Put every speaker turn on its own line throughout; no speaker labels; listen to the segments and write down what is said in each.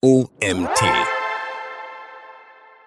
OMT.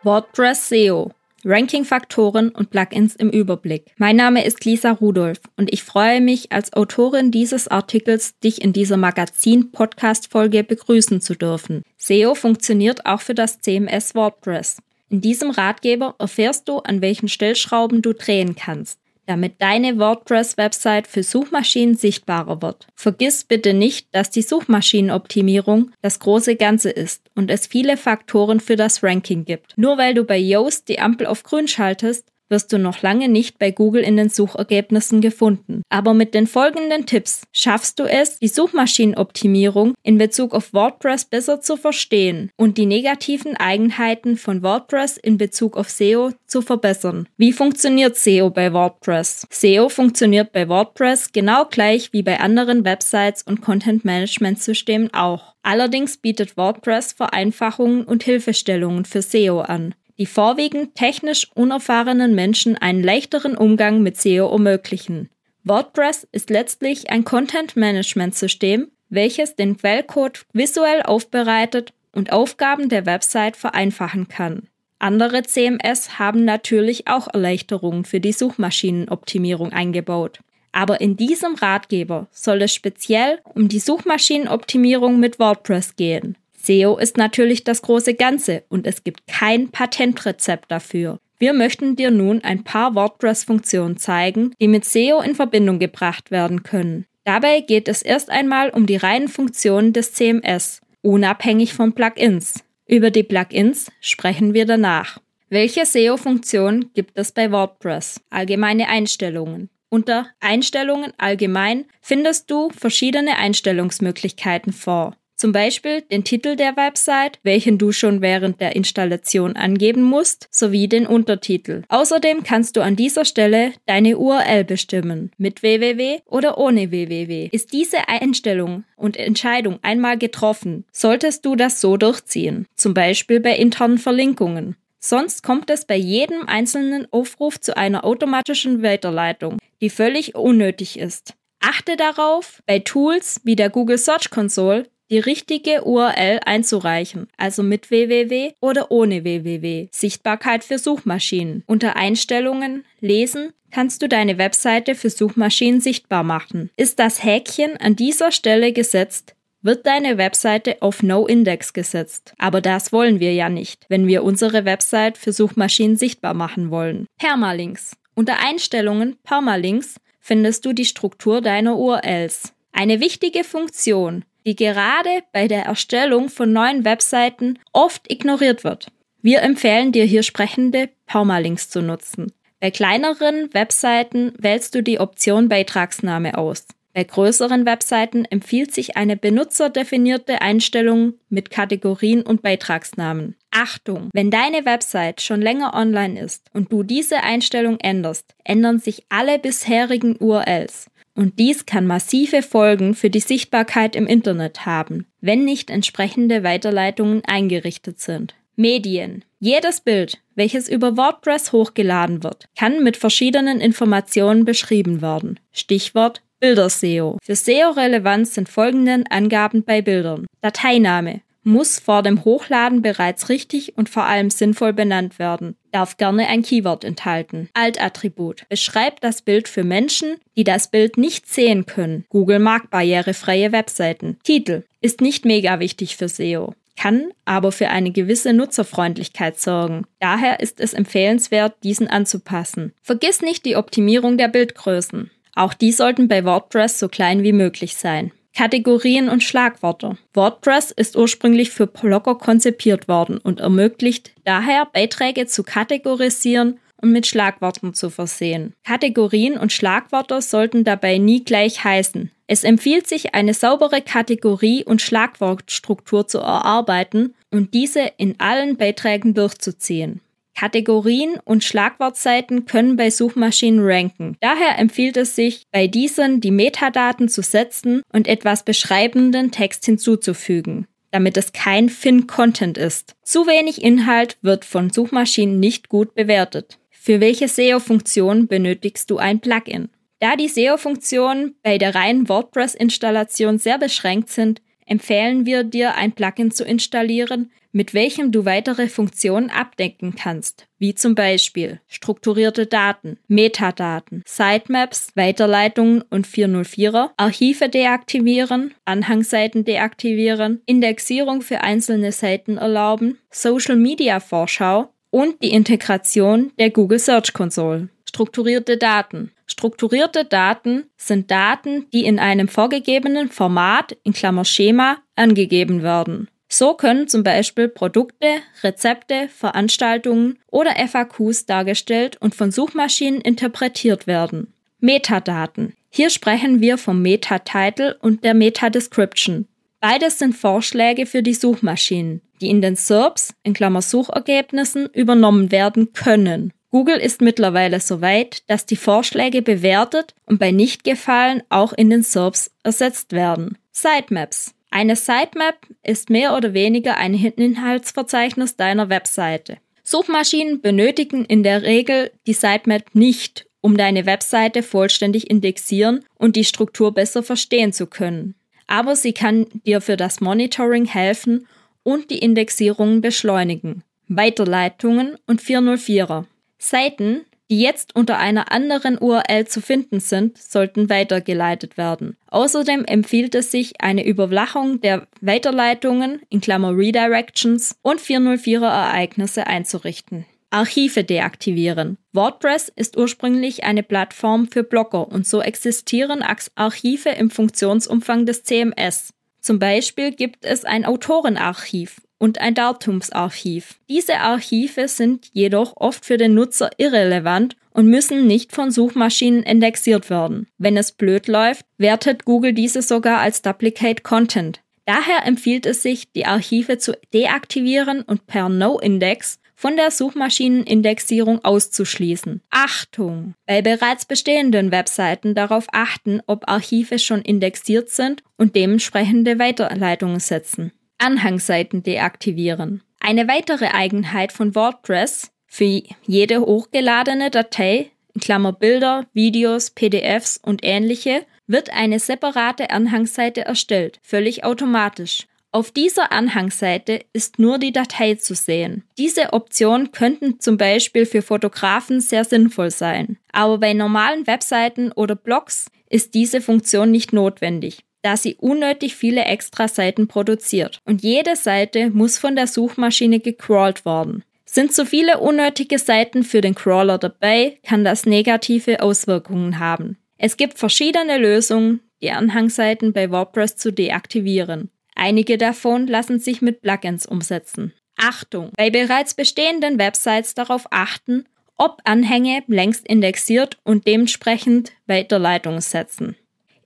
WordPress SEO. Ranking-Faktoren und Plugins im Überblick. Mein Name ist Lisa Rudolph und ich freue mich, als Autorin dieses Artikels dich in dieser Magazin-Podcast-Folge begrüßen zu dürfen. SEO funktioniert auch für das CMS WordPress. In diesem Ratgeber erfährst du, an welchen Stellschrauben du drehen kannst damit deine WordPress-Website für Suchmaschinen sichtbarer wird. Vergiss bitte nicht, dass die Suchmaschinenoptimierung das große Ganze ist und es viele Faktoren für das Ranking gibt. Nur weil du bei Yoast die Ampel auf grün schaltest, wirst du noch lange nicht bei Google in den Suchergebnissen gefunden. Aber mit den folgenden Tipps schaffst du es, die Suchmaschinenoptimierung in Bezug auf WordPress besser zu verstehen und die negativen Eigenheiten von WordPress in Bezug auf SEO zu verbessern. Wie funktioniert SEO bei WordPress? SEO funktioniert bei WordPress genau gleich wie bei anderen Websites und Content-Management-Systemen auch. Allerdings bietet WordPress Vereinfachungen und Hilfestellungen für SEO an die vorwiegend technisch unerfahrenen Menschen einen leichteren Umgang mit SEO ermöglichen. WordPress ist letztlich ein Content-Management-System, welches den Quellcode visuell aufbereitet und Aufgaben der Website vereinfachen kann. Andere CMS haben natürlich auch Erleichterungen für die Suchmaschinenoptimierung eingebaut. Aber in diesem Ratgeber soll es speziell um die Suchmaschinenoptimierung mit WordPress gehen. SEO ist natürlich das große Ganze und es gibt kein Patentrezept dafür. Wir möchten dir nun ein paar WordPress-Funktionen zeigen, die mit SEO in Verbindung gebracht werden können. Dabei geht es erst einmal um die reinen Funktionen des CMS, unabhängig von Plugins. Über die Plugins sprechen wir danach. Welche SEO-Funktionen gibt es bei WordPress? Allgemeine Einstellungen. Unter Einstellungen allgemein findest du verschiedene Einstellungsmöglichkeiten vor. Zum Beispiel den Titel der Website, welchen du schon während der Installation angeben musst, sowie den Untertitel. Außerdem kannst du an dieser Stelle deine URL bestimmen, mit www oder ohne www. Ist diese Einstellung und Entscheidung einmal getroffen, solltest du das so durchziehen, zum Beispiel bei internen Verlinkungen. Sonst kommt es bei jedem einzelnen Aufruf zu einer automatischen Weiterleitung, die völlig unnötig ist. Achte darauf, bei Tools wie der Google Search Console die richtige URL einzureichen, also mit www oder ohne www. Sichtbarkeit für Suchmaschinen. Unter Einstellungen Lesen kannst du deine Webseite für Suchmaschinen sichtbar machen. Ist das Häkchen an dieser Stelle gesetzt, wird deine Webseite auf No Index gesetzt. Aber das wollen wir ja nicht, wenn wir unsere Website für Suchmaschinen sichtbar machen wollen. Permalinks. Unter Einstellungen Permalinks findest du die Struktur deiner URLs. Eine wichtige Funktion, die gerade bei der Erstellung von neuen Webseiten oft ignoriert wird. Wir empfehlen dir hier sprechende Permalinks zu nutzen. Bei kleineren Webseiten wählst du die Option Beitragsname aus. Bei größeren Webseiten empfiehlt sich eine benutzerdefinierte Einstellung mit Kategorien und Beitragsnamen. Achtung! Wenn deine Website schon länger online ist und du diese Einstellung änderst, ändern sich alle bisherigen URLs. Und dies kann massive Folgen für die Sichtbarkeit im Internet haben, wenn nicht entsprechende Weiterleitungen eingerichtet sind. Medien. Jedes Bild, welches über WordPress hochgeladen wird, kann mit verschiedenen Informationen beschrieben werden. Stichwort Bilder-SEO. Für SEO-Relevanz sind folgende Angaben bei Bildern. Dateiname muss vor dem Hochladen bereits richtig und vor allem sinnvoll benannt werden, darf gerne ein Keyword enthalten. Altattribut beschreibt das Bild für Menschen, die das Bild nicht sehen können. Google mag barrierefreie Webseiten. Titel ist nicht mega wichtig für SEO kann aber für eine gewisse Nutzerfreundlichkeit sorgen. Daher ist es empfehlenswert, diesen anzupassen. Vergiss nicht die Optimierung der Bildgrößen. Auch die sollten bei WordPress so klein wie möglich sein. Kategorien und Schlagworte. WordPress ist ursprünglich für Blogger konzipiert worden und ermöglicht daher Beiträge zu kategorisieren und mit Schlagworten zu versehen. Kategorien und Schlagwörter sollten dabei nie gleich heißen. Es empfiehlt sich, eine saubere Kategorie- und Schlagwortstruktur zu erarbeiten und diese in allen Beiträgen durchzuziehen. Kategorien und Schlagwortseiten können bei Suchmaschinen ranken. Daher empfiehlt es sich, bei diesen die Metadaten zu setzen und etwas beschreibenden Text hinzuzufügen damit es kein Fin-Content ist. Zu wenig Inhalt wird von Suchmaschinen nicht gut bewertet. Für welche SEO-Funktion benötigst du ein Plugin? Da die SEO-Funktionen bei der reinen WordPress-Installation sehr beschränkt sind, empfehlen wir dir, ein Plugin zu installieren, mit welchem du weitere Funktionen abdecken kannst, wie zum Beispiel strukturierte Daten, Metadaten, Sitemaps, Weiterleitungen und 404er, Archive deaktivieren, Anhangseiten deaktivieren, Indexierung für einzelne Seiten erlauben, Social Media Vorschau und die Integration der Google Search Console. Strukturierte Daten. Strukturierte Daten sind Daten, die in einem vorgegebenen Format in Klammer Schema angegeben werden. So können zum Beispiel Produkte, Rezepte, Veranstaltungen oder FAQs dargestellt und von Suchmaschinen interpretiert werden. Metadaten. Hier sprechen wir vom Meta-Title und der Meta-Description. Beides sind Vorschläge für die Suchmaschinen, die in den SERPs, in Klammer Suchergebnissen, übernommen werden können. Google ist mittlerweile so weit, dass die Vorschläge bewertet und bei Nichtgefallen auch in den SERPs ersetzt werden. Sitemaps. Eine Sitemap ist mehr oder weniger ein Inhaltsverzeichnis deiner Webseite. Suchmaschinen benötigen in der Regel die Sitemap nicht, um deine Webseite vollständig indexieren und die Struktur besser verstehen zu können. Aber sie kann dir für das Monitoring helfen und die Indexierungen beschleunigen. Weiterleitungen und 404er. Seiten, die jetzt unter einer anderen URL zu finden sind, sollten weitergeleitet werden. Außerdem empfiehlt es sich, eine Überwachung der Weiterleitungen in Klammer Redirections und 404er Ereignisse einzurichten. Archive deaktivieren. WordPress ist ursprünglich eine Plattform für Blogger und so existieren Archive im Funktionsumfang des CMS. Zum Beispiel gibt es ein Autorenarchiv und ein Datumsarchiv. Diese Archive sind jedoch oft für den Nutzer irrelevant und müssen nicht von Suchmaschinen indexiert werden. Wenn es blöd läuft, wertet Google diese sogar als Duplicate Content. Daher empfiehlt es sich, die Archive zu deaktivieren und per No-Index von der Suchmaschinenindexierung auszuschließen. Achtung! Bei bereits bestehenden Webseiten darauf achten, ob Archive schon indexiert sind und dementsprechende Weiterleitungen setzen. Anhangseiten deaktivieren. Eine weitere Eigenheit von WordPress für jede hochgeladene Datei, in Klammer Bilder, Videos, PDFs und ähnliche, wird eine separate Anhangseite erstellt, völlig automatisch. Auf dieser Anhangseite ist nur die Datei zu sehen. Diese Optionen könnten zum Beispiel für Fotografen sehr sinnvoll sein, aber bei normalen Webseiten oder Blogs ist diese Funktion nicht notwendig da sie unnötig viele extra Seiten produziert. Und jede Seite muss von der Suchmaschine gecrawlt worden. Sind zu viele unnötige Seiten für den Crawler dabei, kann das negative Auswirkungen haben. Es gibt verschiedene Lösungen, die Anhangseiten bei WordPress zu deaktivieren. Einige davon lassen sich mit Plugins umsetzen. Achtung! Bei bereits bestehenden Websites darauf achten, ob Anhänge längst indexiert und dementsprechend Weiterleitungen setzen.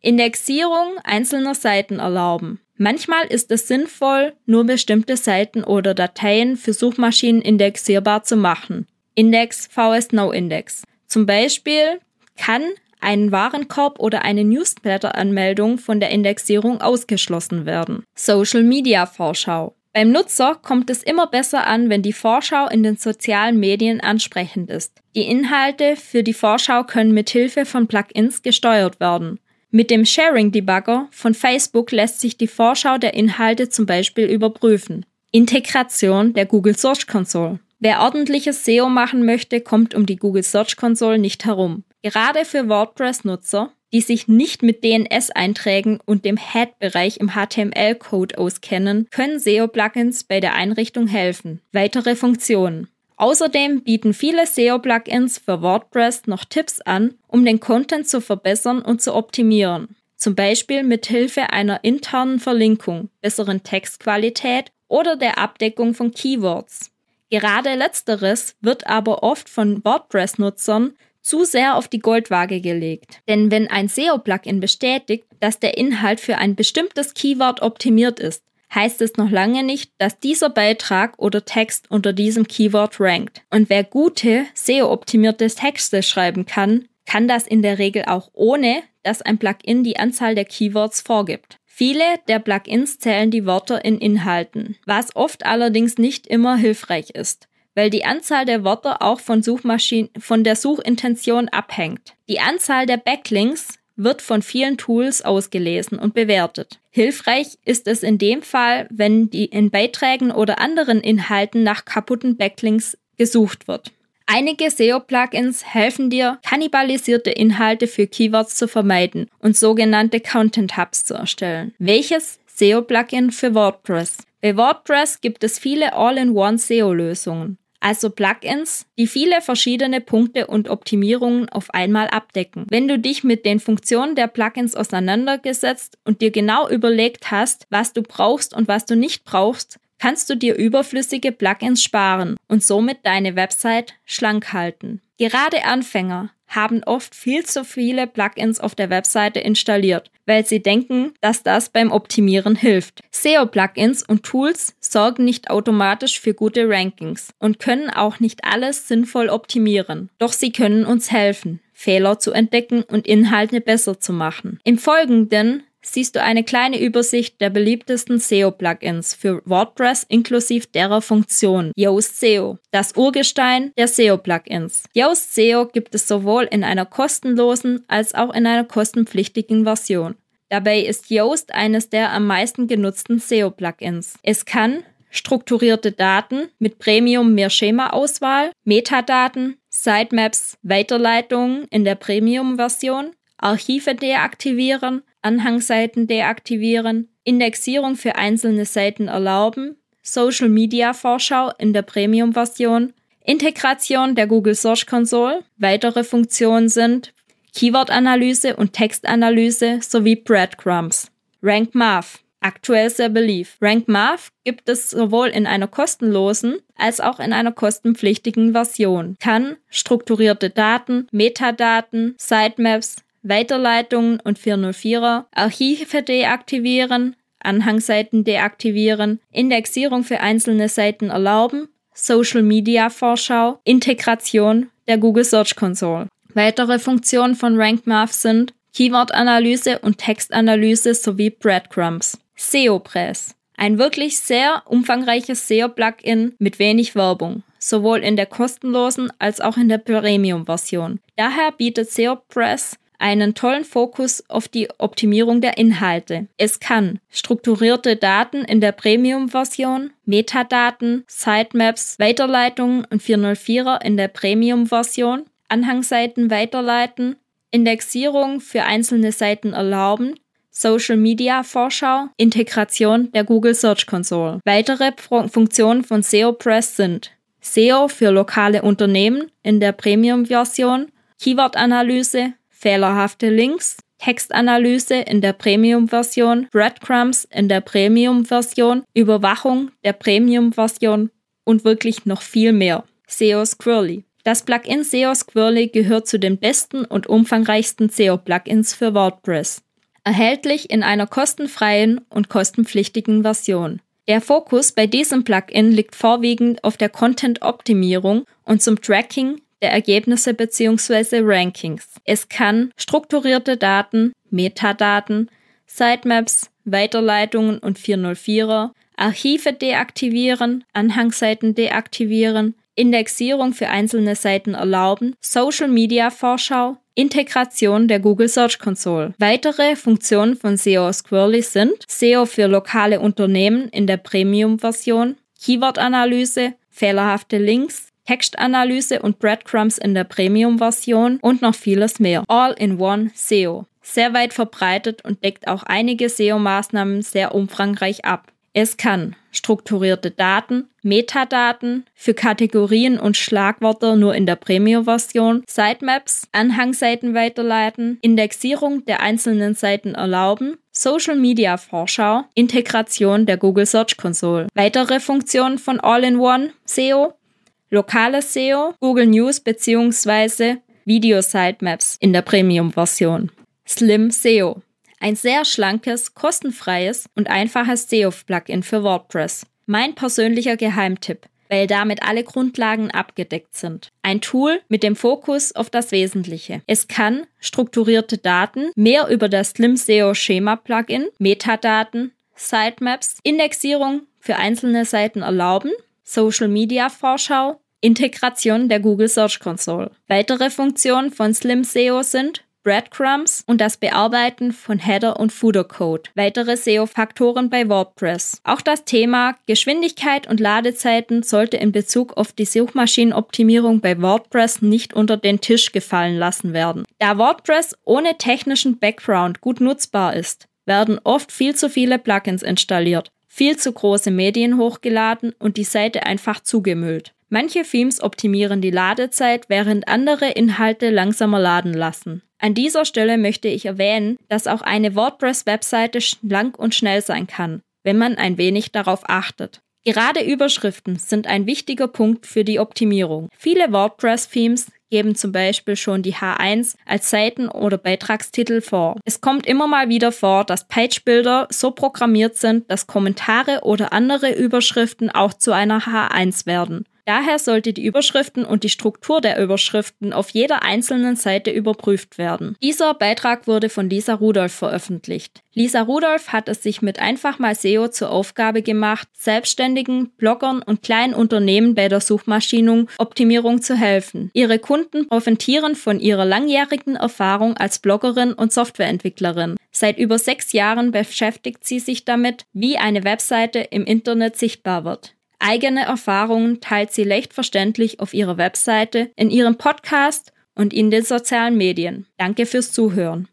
Indexierung einzelner Seiten erlauben. Manchmal ist es sinnvoll, nur bestimmte Seiten oder Dateien für Suchmaschinen indexierbar zu machen. Index vs No Index. Zum Beispiel kann ein Warenkorb oder eine Newsletter-Anmeldung von der Indexierung ausgeschlossen werden. Social Media Vorschau. Beim Nutzer kommt es immer besser an, wenn die Vorschau in den sozialen Medien ansprechend ist. Die Inhalte für die Vorschau können mit Hilfe von Plugins gesteuert werden. Mit dem Sharing Debugger von Facebook lässt sich die Vorschau der Inhalte zum Beispiel überprüfen. Integration der Google Search Console. Wer ordentliches SEO machen möchte, kommt um die Google Search Console nicht herum. Gerade für WordPress-Nutzer, die sich nicht mit DNS-Einträgen und dem Head-Bereich im HTML-Code auskennen, können SEO-Plugins bei der Einrichtung helfen. Weitere Funktionen. Außerdem bieten viele SEO-Plugins für WordPress noch Tipps an, um den Content zu verbessern und zu optimieren. Zum Beispiel mit Hilfe einer internen Verlinkung, besseren Textqualität oder der Abdeckung von Keywords. Gerade letzteres wird aber oft von WordPress-Nutzern zu sehr auf die Goldwaage gelegt. Denn wenn ein SEO-Plugin bestätigt, dass der Inhalt für ein bestimmtes Keyword optimiert ist, heißt es noch lange nicht, dass dieser Beitrag oder Text unter diesem Keyword rankt. Und wer gute, SEO-optimierte Texte schreiben kann, kann das in der Regel auch ohne, dass ein Plugin die Anzahl der Keywords vorgibt. Viele der Plugins zählen die Wörter in Inhalten, was oft allerdings nicht immer hilfreich ist, weil die Anzahl der Wörter auch von Suchmaschinen, von der Suchintention abhängt. Die Anzahl der Backlinks wird von vielen Tools ausgelesen und bewertet. Hilfreich ist es in dem Fall, wenn die in Beiträgen oder anderen Inhalten nach kaputten Backlinks gesucht wird. Einige SEO-Plugins helfen dir, kannibalisierte Inhalte für Keywords zu vermeiden und sogenannte Content Hubs zu erstellen. Welches SEO-Plugin für WordPress? Bei WordPress gibt es viele All-in-One SEO-Lösungen also Plugins, die viele verschiedene Punkte und Optimierungen auf einmal abdecken. Wenn du dich mit den Funktionen der Plugins auseinandergesetzt und dir genau überlegt hast, was du brauchst und was du nicht brauchst, kannst du dir überflüssige Plugins sparen und somit deine Website schlank halten. Gerade Anfänger haben oft viel zu viele Plugins auf der Webseite installiert, weil sie denken, dass das beim Optimieren hilft. SEO-Plugins und Tools sorgen nicht automatisch für gute Rankings und können auch nicht alles sinnvoll optimieren. Doch sie können uns helfen, Fehler zu entdecken und Inhalte besser zu machen. Im Folgenden siehst du eine kleine Übersicht der beliebtesten SEO-Plugins für WordPress inklusive derer Funktion. Yoast SEO, das Urgestein der SEO-Plugins. Yoast SEO gibt es sowohl in einer kostenlosen als auch in einer kostenpflichtigen Version. Dabei ist Yoast eines der am meisten genutzten SEO-Plugins. Es kann strukturierte Daten mit Premium mehr Schema-Auswahl, Metadaten, Sitemaps, Weiterleitungen in der Premium-Version, Archive deaktivieren, Anhangseiten deaktivieren, Indexierung für einzelne Seiten erlauben, Social Media Vorschau in der Premium-Version, Integration der Google Search Console. Weitere Funktionen sind Keyword-Analyse und Textanalyse sowie Breadcrumbs. Rank Math. Aktuell sehr beliebt. Rank Math gibt es sowohl in einer kostenlosen als auch in einer kostenpflichtigen Version. Kann strukturierte Daten, Metadaten, Sitemaps, Weiterleitungen und 404er, Archive deaktivieren, Anhangseiten deaktivieren, Indexierung für einzelne Seiten erlauben, Social Media Vorschau, Integration der Google Search Console. Weitere Funktionen von RankMath sind Keyword-Analyse und Textanalyse sowie Breadcrumbs. SEOpress. Ein wirklich sehr umfangreiches SEO-Plugin mit wenig Werbung, sowohl in der kostenlosen als auch in der Premium-Version. Daher bietet SEOpress einen tollen Fokus auf die Optimierung der Inhalte. Es kann strukturierte Daten in der Premium-Version, Metadaten, Sitemaps, Weiterleitungen und 404er in der Premium-Version, Anhangseiten weiterleiten, Indexierung für einzelne Seiten erlauben, Social Media Vorschau, Integration der Google Search Console. Weitere Funktionen von SEO Press sind SEO für lokale Unternehmen in der Premium-Version, Keyword-Analyse, fehlerhafte Links, Textanalyse in der Premium-Version, Breadcrumbs in der Premium-Version, Überwachung der Premium-Version und wirklich noch viel mehr. SEO Squirrely. Das Plugin SEO Squirrely gehört zu den besten und umfangreichsten SEO-Plugins für WordPress. Erhältlich in einer kostenfreien und kostenpflichtigen Version. Der Fokus bei diesem Plugin liegt vorwiegend auf der Content-Optimierung und zum Tracking der Ergebnisse bzw. Rankings. Es kann strukturierte Daten, Metadaten, Sitemaps, Weiterleitungen und 404er, Archive deaktivieren, Anhangseiten deaktivieren, Indexierung für einzelne Seiten erlauben, Social Media Vorschau, Integration der Google Search Console. Weitere Funktionen von SEO Squirrely sind SEO für lokale Unternehmen in der Premium-Version, Keyword-Analyse, fehlerhafte Links, Textanalyse und Breadcrumbs in der Premium-Version und noch vieles mehr. All-in-One SEO. Sehr weit verbreitet und deckt auch einige SEO-Maßnahmen sehr umfangreich ab. Es kann strukturierte Daten, Metadaten für Kategorien und Schlagwörter nur in der Premium-Version, Sitemaps, Anhangseiten weiterleiten, Indexierung der einzelnen Seiten erlauben, Social Media Vorschau, Integration der Google Search Console. Weitere Funktionen von All-in-One SEO lokales SEO, Google News bzw. Video Sitemaps in der Premium-Version. Slim SEO. Ein sehr schlankes, kostenfreies und einfaches SEO-Plugin für WordPress. Mein persönlicher Geheimtipp, weil damit alle Grundlagen abgedeckt sind. Ein Tool mit dem Fokus auf das Wesentliche. Es kann strukturierte Daten, mehr über das Slim SEO Schema Plugin, Metadaten, Sitemaps, Indexierung für einzelne Seiten erlauben, Social Media Vorschau, Integration der Google Search Console. Weitere Funktionen von Slim SEO sind Breadcrumbs und das Bearbeiten von Header und Footer Code. Weitere SEO-Faktoren bei WordPress. Auch das Thema Geschwindigkeit und Ladezeiten sollte in Bezug auf die Suchmaschinenoptimierung bei WordPress nicht unter den Tisch gefallen lassen werden. Da WordPress ohne technischen Background gut nutzbar ist, werden oft viel zu viele Plugins installiert, viel zu große Medien hochgeladen und die Seite einfach zugemüllt. Manche Themes optimieren die Ladezeit, während andere Inhalte langsamer laden lassen. An dieser Stelle möchte ich erwähnen, dass auch eine WordPress-Webseite schlank und schnell sein kann, wenn man ein wenig darauf achtet. Gerade Überschriften sind ein wichtiger Punkt für die Optimierung. Viele WordPress-Themes geben zum Beispiel schon die H1 als Seiten- oder Beitragstitel vor. Es kommt immer mal wieder vor, dass Page-Bilder so programmiert sind, dass Kommentare oder andere Überschriften auch zu einer H1 werden. Daher sollte die Überschriften und die Struktur der Überschriften auf jeder einzelnen Seite überprüft werden. Dieser Beitrag wurde von Lisa Rudolph veröffentlicht. Lisa Rudolph hat es sich mit einfach mal SEO zur Aufgabe gemacht, Selbstständigen, Bloggern und kleinen Unternehmen bei der Suchmaschinenoptimierung zu helfen. Ihre Kunden profitieren von ihrer langjährigen Erfahrung als Bloggerin und Softwareentwicklerin. Seit über sechs Jahren beschäftigt sie sich damit, wie eine Webseite im Internet sichtbar wird. Eigene Erfahrungen teilt sie leicht verständlich auf ihrer Webseite, in ihrem Podcast und in den sozialen Medien. Danke fürs Zuhören.